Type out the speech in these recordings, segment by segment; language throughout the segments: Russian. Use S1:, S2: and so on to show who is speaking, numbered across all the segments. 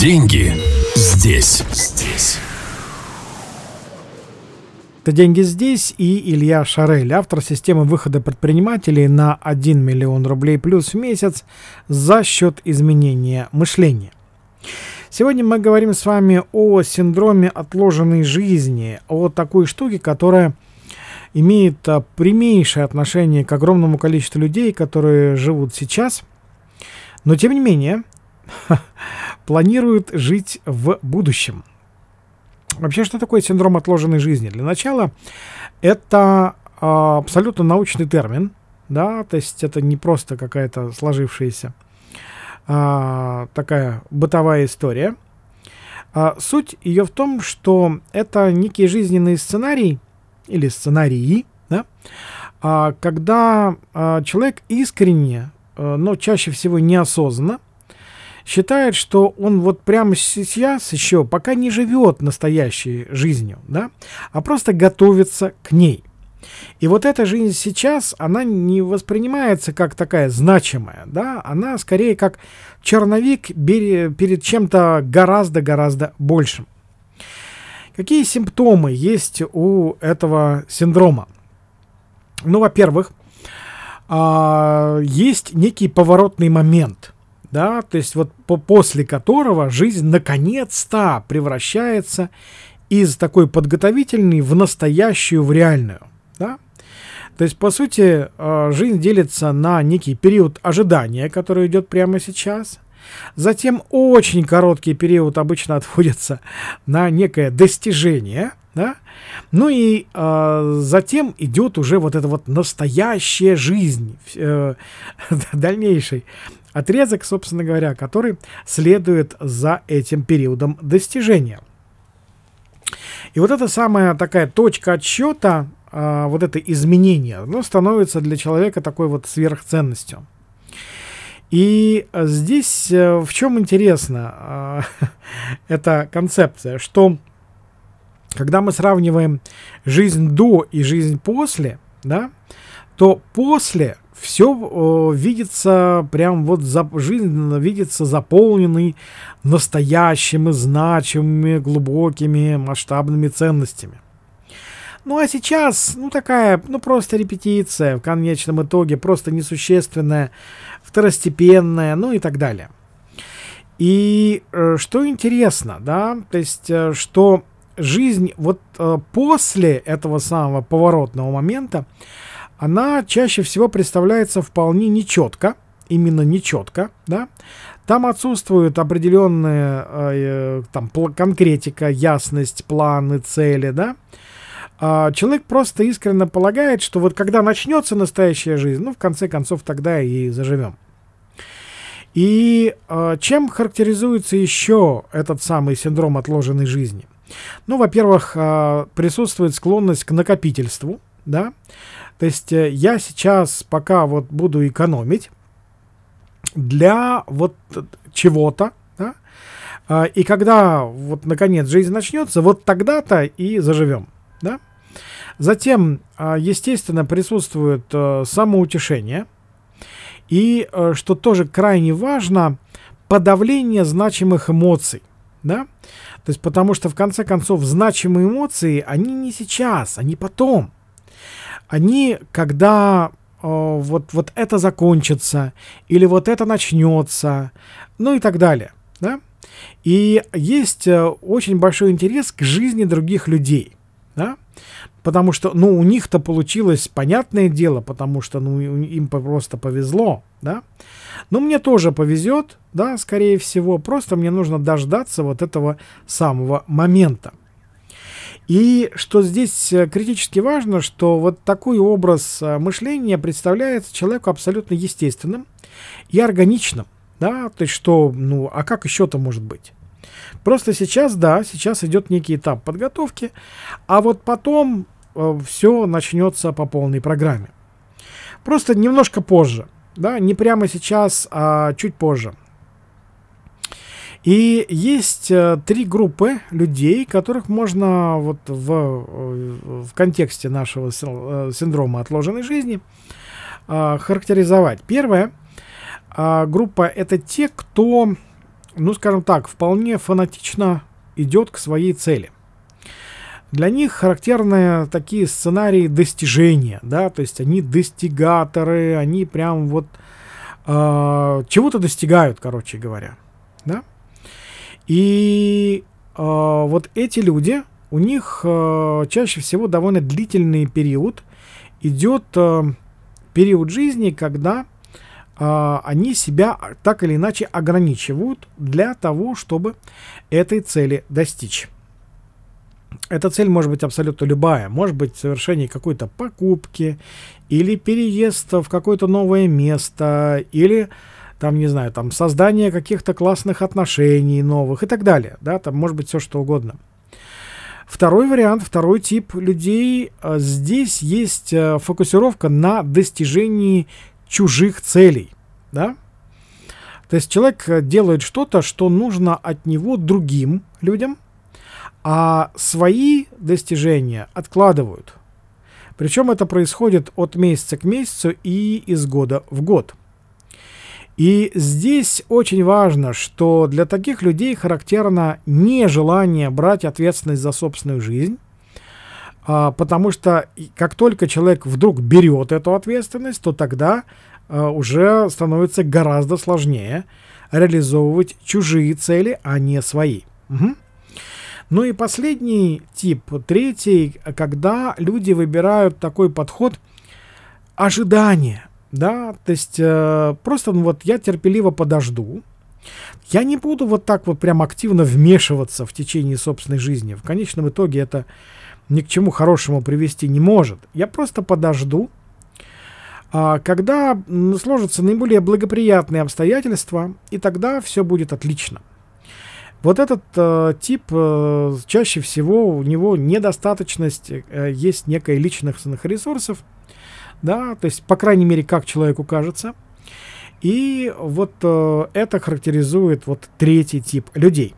S1: Деньги здесь. Здесь.
S2: Это «Деньги здесь» и Илья Шарель, автор системы выхода предпринимателей на 1 миллион рублей плюс в месяц за счет изменения мышления. Сегодня мы говорим с вами о синдроме отложенной жизни, о такой штуке, которая имеет а, прямейшее отношение к огромному количеству людей, которые живут сейчас, но тем не менее планируют жить в будущем. Вообще, что такое синдром отложенной жизни? Для начала, это а, абсолютно научный термин, да, то есть это не просто какая-то сложившаяся а, такая бытовая история. А, суть ее в том, что это некий жизненный сценарий или сценарии, да, а, когда а, человек искренне, а, но чаще всего неосознанно считает, что он вот прямо сейчас еще пока не живет настоящей жизнью, да, а просто готовится к ней. И вот эта жизнь сейчас, она не воспринимается как такая значимая, да, она скорее как черновик перед чем-то гораздо-гораздо большим. Какие симптомы есть у этого синдрома? Ну, во-первых, а, есть некий поворотный момент, да, то есть вот по после которого жизнь наконец-то превращается из такой подготовительной в настоящую, в реальную, да. То есть, по сути, а, жизнь делится на некий период ожидания, который идет прямо сейчас. Затем очень короткий период обычно отводится на некое достижение, да? Ну и э, затем идет уже вот эта вот настоящая жизнь, э, дальнейший отрезок, собственно говоря, который следует за этим периодом достижения. И вот эта самая такая точка отсчета, э, вот это изменение, оно становится для человека такой вот сверхценностью. И здесь э, в чем интересно э, эта концепция, что когда мы сравниваем жизнь до и жизнь после, да, то после все э, видится прям вот за, жизнь видится заполненной настоящими, значимыми, глубокими, масштабными ценностями. Ну а сейчас, ну такая, ну просто репетиция в конечном итоге, просто несущественная, второстепенная, ну и так далее. И э, что интересно, да, то есть, э, что жизнь вот э, после этого самого поворотного момента, она чаще всего представляется вполне нечетко, именно нечетко, да. Там отсутствует определенная э, там конкретика, ясность, планы, цели, да. А человек просто искренне полагает, что вот когда начнется настоящая жизнь, ну, в конце концов, тогда и заживем. И э, чем характеризуется еще этот самый синдром отложенной жизни? Ну, во-первых, а, присутствует склонность к накопительству, да, то есть э, я сейчас пока вот буду экономить для вот чего-то, да, а, и когда вот наконец жизнь начнется, вот тогда-то и заживем, да. Затем, а, естественно, присутствует э, самоутешение, и, э, что тоже крайне важно, подавление значимых эмоций, да, то есть потому что в конце концов значимые эмоции, они не сейчас, они потом. Они, когда э, вот, вот это закончится, или вот это начнется, ну и так далее. Да? И есть э, очень большой интерес к жизни других людей. Да? Потому что, ну, у них-то получилось понятное дело, потому что, ну, им просто повезло, да. Но мне тоже повезет, да, скорее всего, просто мне нужно дождаться вот этого самого момента. И что здесь э, критически важно, что вот такой образ э, мышления представляется человеку абсолютно естественным и органичным, да, то есть что, ну, а как еще-то может быть? Просто сейчас, да, сейчас идет некий этап подготовки, а вот потом э, все начнется по полной программе. Просто немножко позже, да, не прямо сейчас, а чуть позже. И есть э, три группы людей, которых можно вот в, э, в контексте нашего э, синдрома отложенной жизни характеризовать. Первая группа это те, кто ну, скажем так, вполне фанатично идет к своей цели. Для них характерны такие сценарии достижения, да, то есть они достигаторы, они прям вот э, чего-то достигают, короче говоря. И э, вот эти люди, у них э, чаще всего довольно длительный период идет э, период жизни, когда э, они себя так или иначе ограничивают для того, чтобы этой цели достичь. Эта цель может быть абсолютно любая. Может быть совершение какой-то покупки, или переезд в какое-то новое место, или там, не знаю, там создание каких-то классных отношений новых и так далее. Да, там может быть все что угодно. Второй вариант, второй тип людей, а, здесь есть а, фокусировка на достижении чужих целей, да? То есть человек э, делает что-то, что нужно от него другим людям, а свои достижения откладывают. Причем это происходит от месяца к месяцу и из года в год. И здесь очень важно, что для таких людей характерно нежелание брать ответственность за собственную жизнь, а, потому что как только человек вдруг берет эту ответственность, то тогда а, уже становится гораздо сложнее реализовывать чужие цели, а не свои. Угу. Ну и последний тип, третий, когда люди выбирают такой подход ожидания. Да, то есть э, просто ну, вот я терпеливо подожду. Я не буду вот так вот прям активно вмешиваться в течение собственной жизни. В конечном итоге это ни к чему хорошему привести не может. Я просто подожду, а, когда сложатся наиболее благоприятные обстоятельства, и тогда все будет отлично. Вот этот э, тип э, чаще всего у него недостаточность, э, есть некая личностных ресурсов, да, то есть, по крайней мере, как человеку кажется. И вот э, это характеризует вот третий тип людей.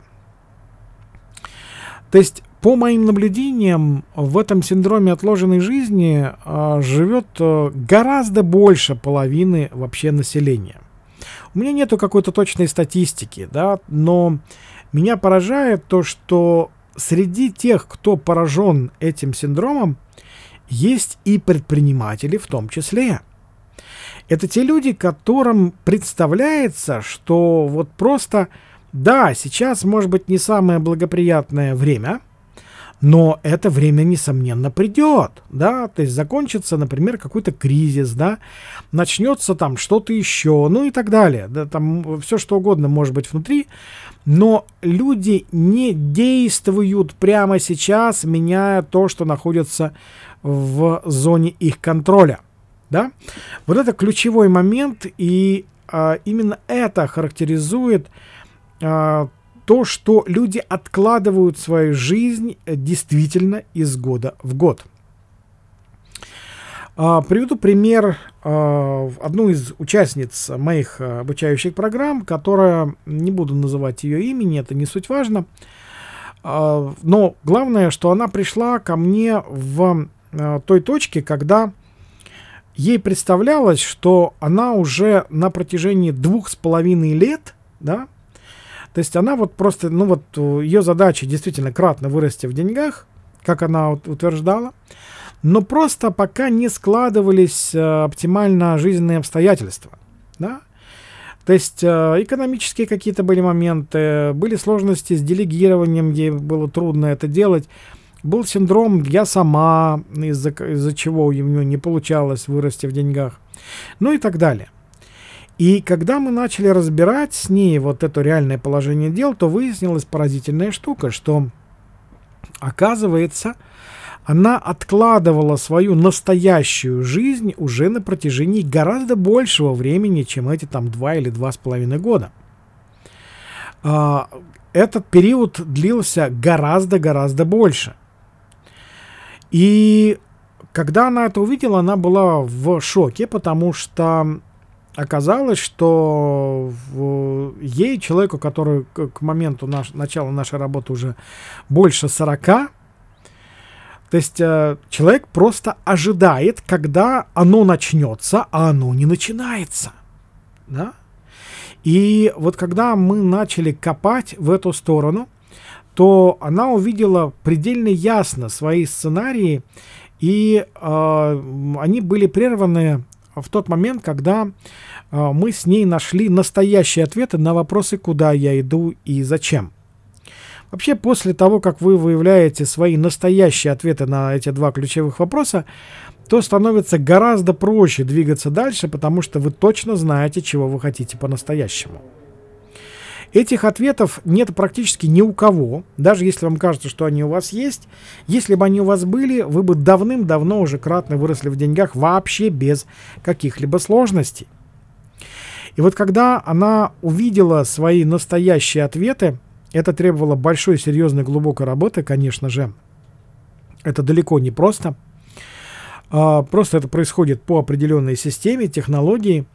S2: То есть, по моим наблюдениям, в этом синдроме отложенной жизни э, живет э, гораздо больше половины вообще населения. У меня нету какой-то точной статистики, да, но меня поражает то, что среди тех, кто поражен этим синдромом, есть и предприниматели в том числе. Это те люди, которым представляется, что вот просто, да, сейчас может быть не самое благоприятное время – но это время, несомненно, придет, да, то есть закончится, например, какой-то кризис, да, начнется там что-то еще, ну и так далее, да, там все что угодно может быть внутри, но люди не действуют прямо сейчас, меняя то, что находится в зоне их контроля, да. Вот это ключевой момент, и а, именно это характеризует а, то, что люди откладывают свою жизнь э, действительно из года в год. А, приведу пример а, одну из участниц моих а, обучающих программ, которая, не буду называть ее имени, это не суть важно, а, но главное, что она пришла ко мне в той точке, когда ей представлялось, что она уже на протяжении двух с половиной лет, да, то есть она вот просто, ну вот ее задача действительно кратно вырасти в деньгах, как она утверждала, но просто пока не складывались э, оптимально жизненные обстоятельства, да. То есть э, экономические какие-то были моменты, были сложности с делегированием, ей было трудно это делать. Был синдром «я сама», из-за из чего у нее не получалось вырасти в деньгах, ну и так далее. И когда мы начали разбирать с ней вот это реальное положение дел, то выяснилась поразительная штука, что оказывается, она откладывала свою настоящую жизнь уже на протяжении гораздо большего времени, чем эти там два или два с половиной года. А, этот период длился гораздо-гораздо больше. И когда она это увидела, она была в шоке, потому что оказалось, что ей, человеку, который к моменту наш, начала нашей работы уже больше 40, то есть э, человек просто ожидает, когда оно начнется, а оно не начинается. Да? И вот когда мы начали копать в эту сторону, то она увидела предельно ясно свои сценарии, и э, они были прерваны в тот момент, когда э, мы с ней нашли настоящие ответы на вопросы, куда я иду и зачем. Вообще, после того, как вы выявляете свои настоящие ответы на эти два ключевых вопроса, то становится гораздо проще двигаться дальше, потому что вы точно знаете, чего вы хотите по-настоящему. Этих ответов нет практически ни у кого, даже если вам кажется, что они у вас есть. Если бы они у вас были, вы бы давным-давно уже кратно выросли в деньгах вообще без каких-либо сложностей. И вот когда она увидела свои настоящие ответы, это требовало большой, серьезной, глубокой работы, конечно же. Это далеко не просто. А, просто это происходит по определенной системе, технологии.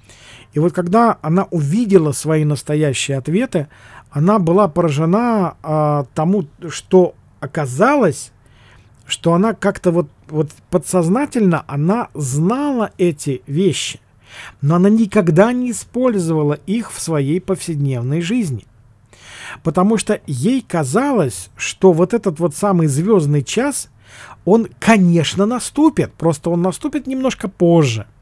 S2: И вот когда она увидела свои настоящие ответы, она была поражена а, тому, что оказалось, что она как-то вот, вот подсознательно она знала эти вещи, но она никогда не использовала их в своей повседневной жизни. Потому что ей казалось, что вот этот вот самый звездный час, он, конечно, наступит, просто он наступит немножко позже –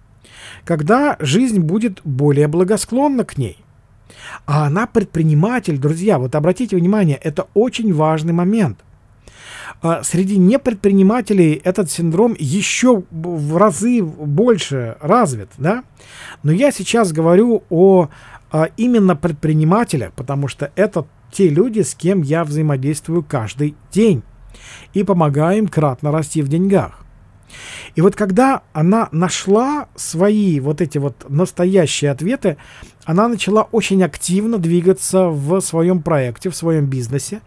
S2: когда жизнь будет более благосклонна к ней. А она предприниматель, друзья, вот обратите внимание, это очень важный момент. А, среди непредпринимателей этот синдром еще в разы больше развит, да? Но я сейчас говорю о а, именно предпринимателях, потому что это те люди, с кем я взаимодействую каждый день и помогаю им кратно расти в деньгах. И вот когда она нашла свои вот эти вот настоящие ответы, она начала очень активно двигаться в своем проекте, в своем бизнесе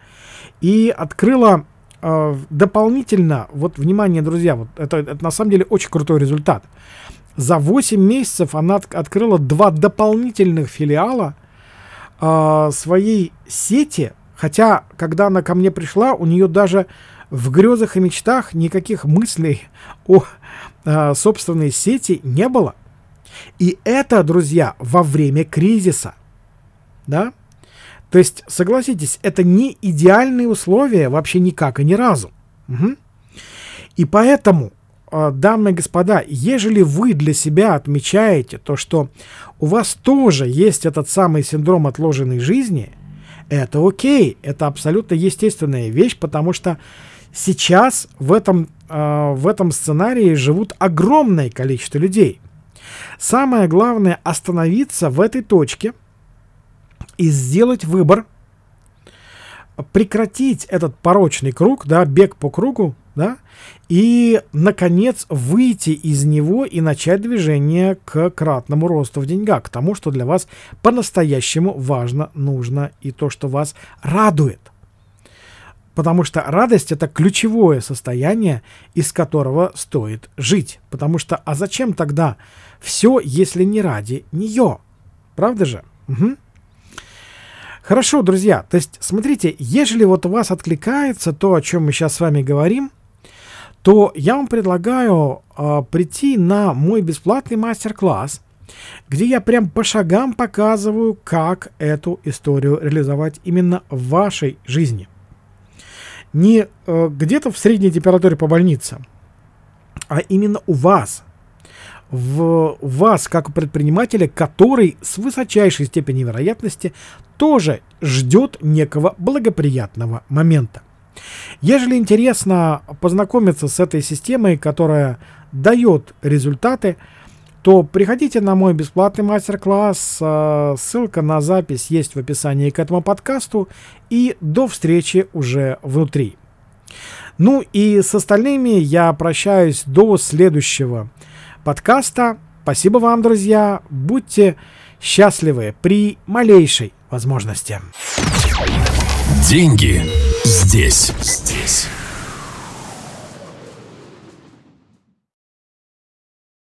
S2: и открыла э, дополнительно, вот внимание, друзья, вот это, это на самом деле очень крутой результат. За 8 месяцев она от, открыла два дополнительных филиала э, своей сети, хотя когда она ко мне пришла, у нее даже в грезах и мечтах никаких мыслей о э, собственной сети не было. И это, друзья, во время кризиса. Да? То есть, согласитесь, это не идеальные условия вообще никак и ни разу. Угу. И поэтому, э, дамы и господа, ежели вы для себя отмечаете то, что у вас тоже есть этот самый синдром отложенной жизни, это окей, это абсолютно естественная вещь, потому что Сейчас в этом, э, в этом сценарии живут огромное количество людей. Самое главное остановиться в этой точке и сделать выбор, прекратить этот порочный круг, да, бег по кругу, да, и, наконец, выйти из него и начать движение к кратному росту в деньгах, к тому, что для вас по-настоящему важно, нужно и то, что вас радует. Потому что радость это ключевое состояние, из которого стоит жить. Потому что, а зачем тогда все, если не ради нее? Правда же? Угу. Хорошо, друзья. То есть, смотрите, ежели вот у вас откликается то, о чем мы сейчас с вами говорим, то я вам предлагаю э, прийти на мой бесплатный мастер-класс, где я прям по шагам показываю, как эту историю реализовать именно в вашей жизни не э, где-то в средней температуре по больнице, а именно у вас. В вас, как у предпринимателя, который с высочайшей степенью вероятности тоже ждет некого благоприятного момента. Ежели интересно познакомиться с этой системой, которая дает результаты, то приходите на мой бесплатный мастер-класс. Э, ссылка на запись есть в описании к этому подкасту. И до встречи уже внутри. Ну и с остальными я прощаюсь до следующего подкаста. Спасибо вам, друзья. Будьте счастливы при малейшей возможности.
S1: Деньги здесь. Здесь.